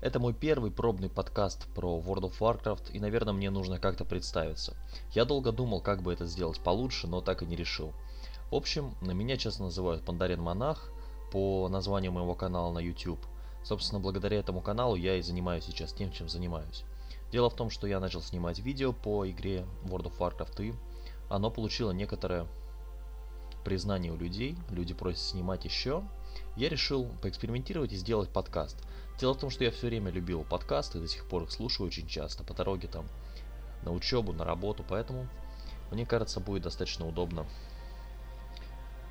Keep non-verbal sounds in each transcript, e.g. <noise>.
Это мой первый пробный подкаст про World of Warcraft, и, наверное, мне нужно как-то представиться. Я долго думал, как бы это сделать получше, но так и не решил. В общем, на меня часто называют Пандарин Монах по названию моего канала на YouTube. Собственно, благодаря этому каналу я и занимаюсь сейчас тем, чем занимаюсь. Дело в том, что я начал снимать видео по игре World of Warcraft, и оно получило некоторое признание у людей. Люди просят снимать еще. Я решил поэкспериментировать и сделать подкаст – Дело в том, что я все время любил подкасты, до сих пор их слушаю очень часто, по дороге там на учебу, на работу, поэтому мне кажется будет достаточно удобно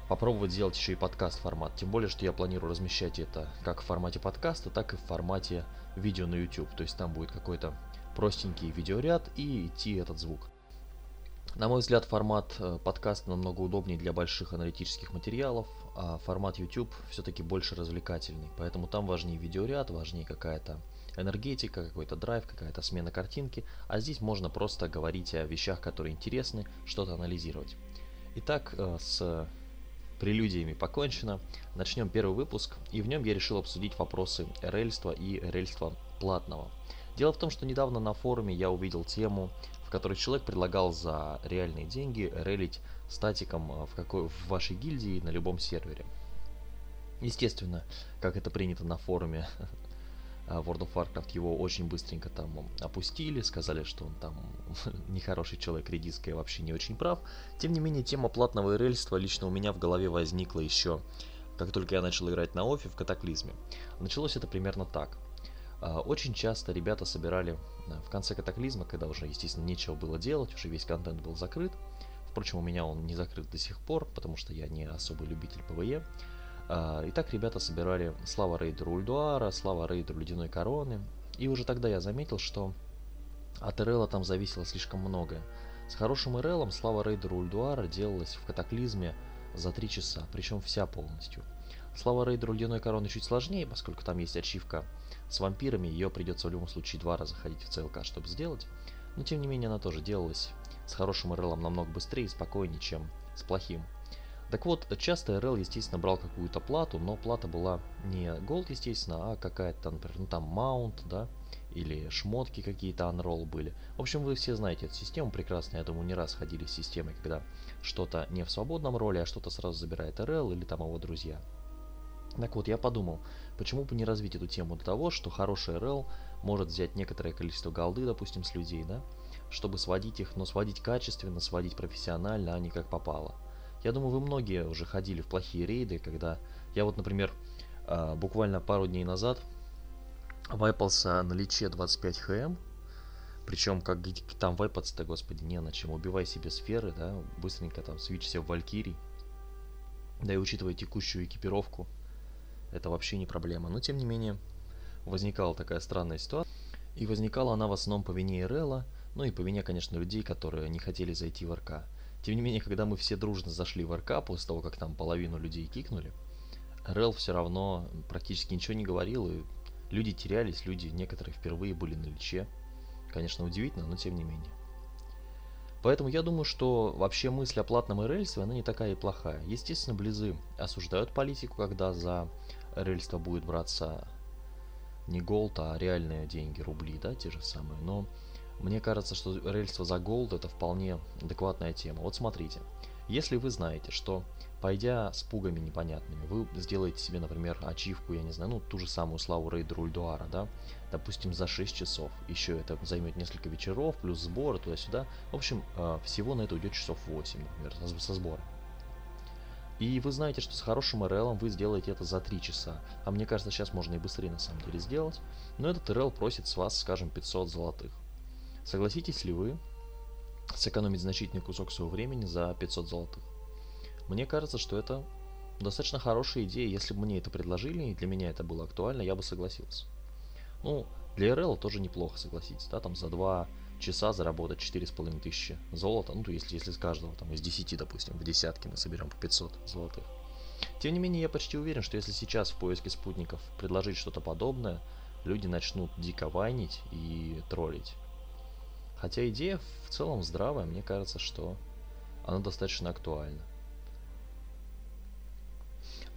попробовать сделать еще и подкаст формат. Тем более, что я планирую размещать это как в формате подкаста, так и в формате видео на YouTube. То есть там будет какой-то простенький видеоряд и идти этот звук. На мой взгляд, формат э, подкаста намного удобнее для больших аналитических материалов, а формат YouTube все-таки больше развлекательный. Поэтому там важнее видеоряд, важнее какая-то энергетика, какой-то драйв, какая-то смена картинки. А здесь можно просто говорить о вещах, которые интересны, что-то анализировать. Итак, э, с прелюдиями покончено. Начнем первый выпуск, и в нем я решил обсудить вопросы рельства и рельства платного. Дело в том, что недавно на форуме я увидел тему в которой человек предлагал за реальные деньги релить статиком э, в, какой, в вашей гильдии на любом сервере. Естественно, как это принято на форуме <laughs> э, World of Warcraft, его очень быстренько там опустили, сказали, что он там <laughs> нехороший человек, редиска и вообще не очень прав. Тем не менее, тема платного рельства лично у меня в голове возникла еще, как только я начал играть на офе в Катаклизме. Началось это примерно так – очень часто ребята собирали э, в конце катаклизма, когда уже, естественно, нечего было делать, уже весь контент был закрыт. Впрочем, у меня он не закрыт до сих пор, потому что я не особый любитель PvE. А, итак, ребята собирали Слава Рейдеру Ульдуара, Слава Рейдеру Ледяной Короны. И уже тогда я заметил, что от РЛа там зависело слишком многое. С хорошим РЛом Слава Рейдеру Ульдуара делалась в катаклизме за 3 часа, причем вся полностью. Слава Рейдеру Ледяной Короны чуть сложнее, поскольку там есть ачивка с вампирами ее придется в любом случае два раза ходить в ЦЛК, чтобы сделать. Но тем не менее она тоже делалась с хорошим РЛ намного быстрее и спокойнее, чем с плохим. Так вот, часто РЛ, естественно, брал какую-то плату, но плата была не голд, естественно, а какая-то, например, ну там маунт, да, или шмотки какие-то анролл были. В общем, вы все знаете эту систему прекрасно, я думаю, не раз ходили с системой, когда что-то не в свободном роле, а что-то сразу забирает РЛ или там его друзья. Так вот, я подумал, почему бы не развить эту тему до того, что хороший РЛ может взять некоторое количество голды, допустим, с людей, да, чтобы сводить их, но сводить качественно, сводить профессионально, а не как попало. Я думаю, вы многие уже ходили в плохие рейды, когда я вот, например, а, буквально пару дней назад вайпался на личе 25 хм, причем как там вайпаться-то, господи, не на чем. Убивай себе сферы, да, быстренько там свичься в Валькирий. Да и учитывая текущую экипировку, это вообще не проблема. Но тем не менее, возникала такая странная ситуация. И возникала она в основном по вине РЛа, ну и по вине, конечно, людей, которые не хотели зайти в РК. Тем не менее, когда мы все дружно зашли в РК, после того, как там половину людей кикнули, РЛ все равно практически ничего не говорил, и люди терялись, люди некоторые впервые были на лече. Конечно, удивительно, но тем не менее. Поэтому я думаю, что вообще мысль о платном РЛстве, она не такая и плохая. Естественно, близы осуждают политику, когда за РЛьство будет браться не gold, а реальные деньги, рубли, да, те же самые. Но мне кажется, что РЛьство за gold это вполне адекватная тема. Вот смотрите, если вы знаете, что пойдя с PUG ами непонятными, вы сделаете себе, например, ачивку, я не знаю, ну, ту же самую славу Рейдера Ульдуара, да, допустим, за 6 часов. Еще это займет несколько вечеров, плюс сборы туда-сюда. В общем, э, всего на это уйдет часов 8, например, со сбора. И вы знаете, что с хорошим РЛ вы сделаете это за 3 часа. А мне кажется, сейчас можно и быстрее на самом деле сделать. Но этот РЛ просит с вас, скажем, 500 золотых. Согласитесь ли вы сэкономить значительный кусок своего времени за 500 золотых? Мне кажется, что это достаточно хорошая идея. Если бы мне это предложили, и для меня это было актуально, я бы согласился. Ну, для РЛ тоже неплохо, согласитесь, да, там за 2 часа заработать 4,5 тысячи золота, ну, то если, если с каждого, там, из 10, допустим, в десятки мы соберем по 500 золотых. Тем не менее, я почти уверен, что если сейчас в поиске спутников предложить что-то подобное, люди начнут дико вайнить и троллить. Хотя идея в целом здравая, мне кажется, что она достаточно актуальна.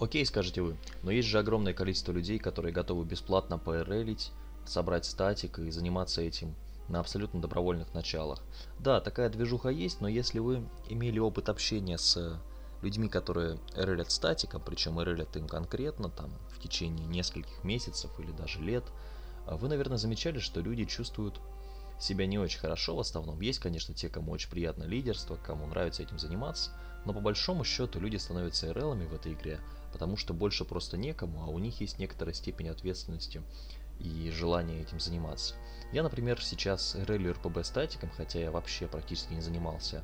Окей, скажете вы, но есть же огромное количество людей, которые готовы бесплатно ПРЛить собрать статик и заниматься этим на абсолютно добровольных началах. Да, такая движуха есть, но если вы имели опыт общения с людьми, которые релят статиком, причем релят им конкретно, там, в течение нескольких месяцев или даже лет, вы, наверное, замечали, что люди чувствуют себя не очень хорошо в основном. Есть, конечно, те, кому очень приятно лидерство, кому нравится этим заниматься, но по большому счету люди становятся РЛами в этой игре, потому что больше просто некому, а у них есть некоторая степень ответственности и желание этим заниматься. Я, например, сейчас релю РПБ статиком, хотя я вообще практически не занимался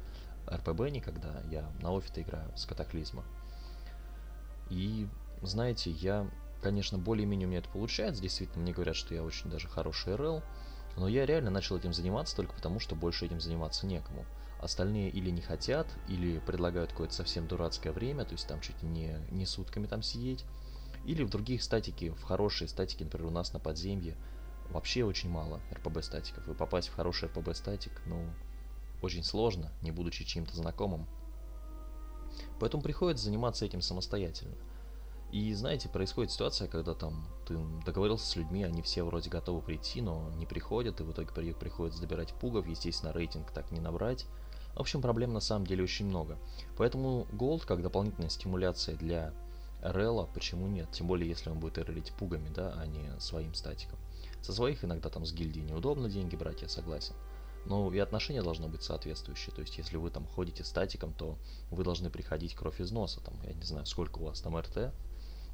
РПБ никогда, я на офите играю с катаклизма. И, знаете, я, конечно, более-менее у меня это получается, действительно, мне говорят, что я очень даже хороший РЛ, но я реально начал этим заниматься только потому, что больше этим заниматься некому. Остальные или не хотят, или предлагают какое-то совсем дурацкое время, то есть там чуть не, не сутками там сидеть. Или в других статики, в хорошие статики, например, у нас на подземье, вообще очень мало РПБ статиков. И попасть в хороший РПБ статик, ну, очень сложно, не будучи чьим-то знакомым. Поэтому приходится заниматься этим самостоятельно. И знаете, происходит ситуация, когда там ты договорился с людьми, они все вроде готовы прийти, но не приходят, и в итоге при приходится добирать пугов, естественно, рейтинг так не набрать. В общем, проблем на самом деле очень много. Поэтому Gold как дополнительная стимуляция для Релла, почему нет? Тем более, если он будет релить пугами, да, а не своим статиком. Со своих иногда там с гильдии неудобно деньги брать, я согласен. Но и отношения должны быть соответствующие. То есть, если вы там ходите статиком, то вы должны приходить кровь из носа. Там, я не знаю, сколько у вас там РТ,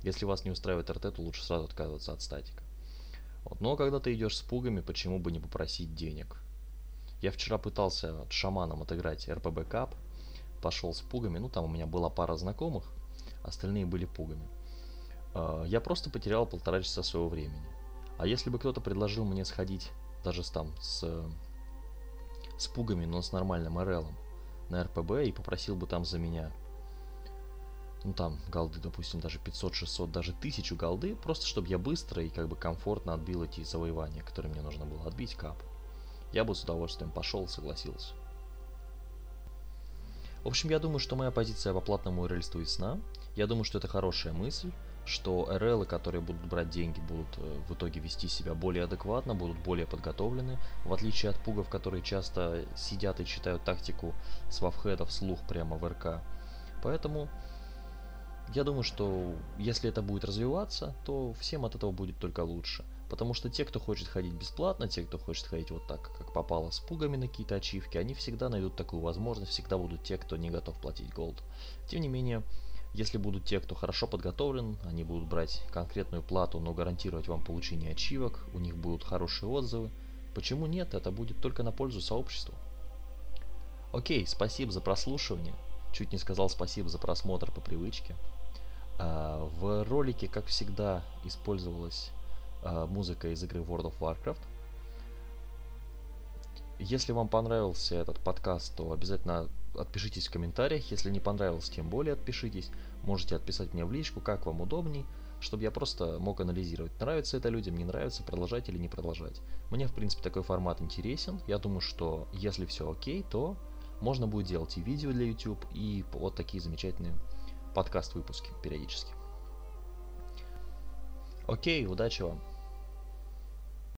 если вас не устраивает РТ, то лучше сразу отказываться от статика. Вот. Но когда ты идешь с пугами, почему бы не попросить денег? Я вчера пытался шаманом отыграть РПБ Кап, пошел с пугами, ну там у меня была пара знакомых, остальные были пугами. А, я просто потерял полтора часа своего времени. А если бы кто-то предложил мне сходить даже с там с, с пугами, но с нормальным РЛом на РПБ и попросил бы там за меня ну там голды, допустим, даже 500-600, даже 1000 голды, просто чтобы я быстро и как бы комфортно отбил эти завоевания, которые мне нужно было отбить кап. Я бы с удовольствием пошел, согласился. В общем, я думаю, что моя позиция по платному рельству ясна. Я думаю, что это хорошая мысль, что РЛы, которые будут брать деньги, будут э, в итоге вести себя более адекватно, будут более подготовлены, в отличие от пугов, которые часто сидят и читают тактику с вавхеда вслух прямо в РК. Поэтому я думаю, что если это будет развиваться, то всем от этого будет только лучше. Потому что те, кто хочет ходить бесплатно, те, кто хочет ходить вот так, как попало, с пугами на какие-то ачивки, они всегда найдут такую возможность, всегда будут те, кто не готов платить голд. Тем не менее, если будут те, кто хорошо подготовлен, они будут брать конкретную плату, но гарантировать вам получение ачивок, у них будут хорошие отзывы, почему нет, это будет только на пользу сообществу. Окей, спасибо за прослушивание. Чуть не сказал спасибо за просмотр по привычке. А, в ролике, как всегда, использовалась а, музыка из игры World of Warcraft. Если вам понравился этот подкаст, то обязательно отпишитесь в комментариях. Если не понравился, тем более отпишитесь. Можете отписать мне в личку, как вам удобней, чтобы я просто мог анализировать, нравится это людям, не нравится, продолжать или не продолжать. Мне, в принципе, такой формат интересен. Я думаю, что если все окей, то можно будет делать и видео для YouTube, и вот такие замечательные подкаст-выпуски периодически. Окей, удачи вам!